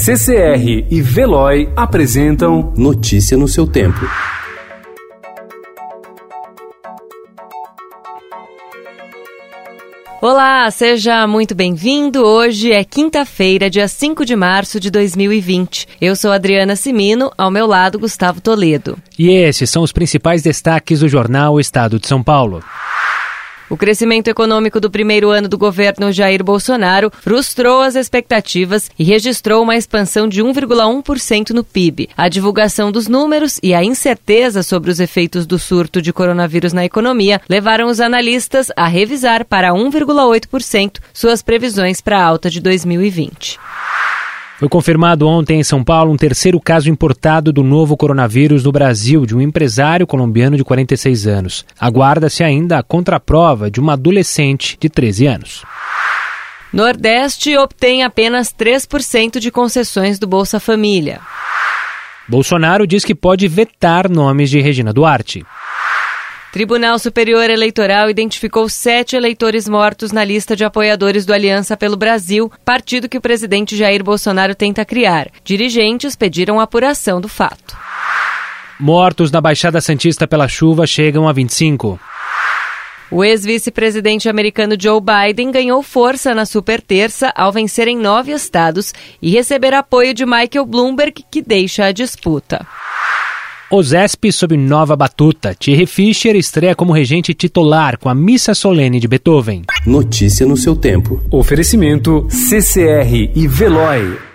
CCR e Veloy apresentam Notícia no seu tempo. Olá, seja muito bem-vindo. Hoje é quinta-feira, dia 5 de março de 2020. Eu sou Adriana Simino, ao meu lado Gustavo Toledo. E esses são os principais destaques do jornal Estado de São Paulo. O crescimento econômico do primeiro ano do governo Jair Bolsonaro frustrou as expectativas e registrou uma expansão de 1,1% no PIB. A divulgação dos números e a incerteza sobre os efeitos do surto de coronavírus na economia levaram os analistas a revisar para 1,8% suas previsões para a alta de 2020. Foi confirmado ontem em São Paulo um terceiro caso importado do novo coronavírus no Brasil, de um empresário colombiano de 46 anos. Aguarda-se ainda a contraprova de uma adolescente de 13 anos. Nordeste obtém apenas 3% de concessões do Bolsa Família. Bolsonaro diz que pode vetar nomes de Regina Duarte. Tribunal Superior Eleitoral identificou sete eleitores mortos na lista de apoiadores do Aliança pelo Brasil, partido que o presidente Jair Bolsonaro tenta criar. Dirigentes pediram apuração do fato. Mortos na Baixada Santista pela chuva chegam a 25. O ex-vice-presidente americano Joe Biden ganhou força na super terça ao vencer em nove estados e receber apoio de Michael Bloomberg, que deixa a disputa. OSESP sob nova batuta. Thierry Fischer estreia como regente titular com a Missa Solene de Beethoven. Notícia no seu tempo. Oferecimento CCR e Veloy.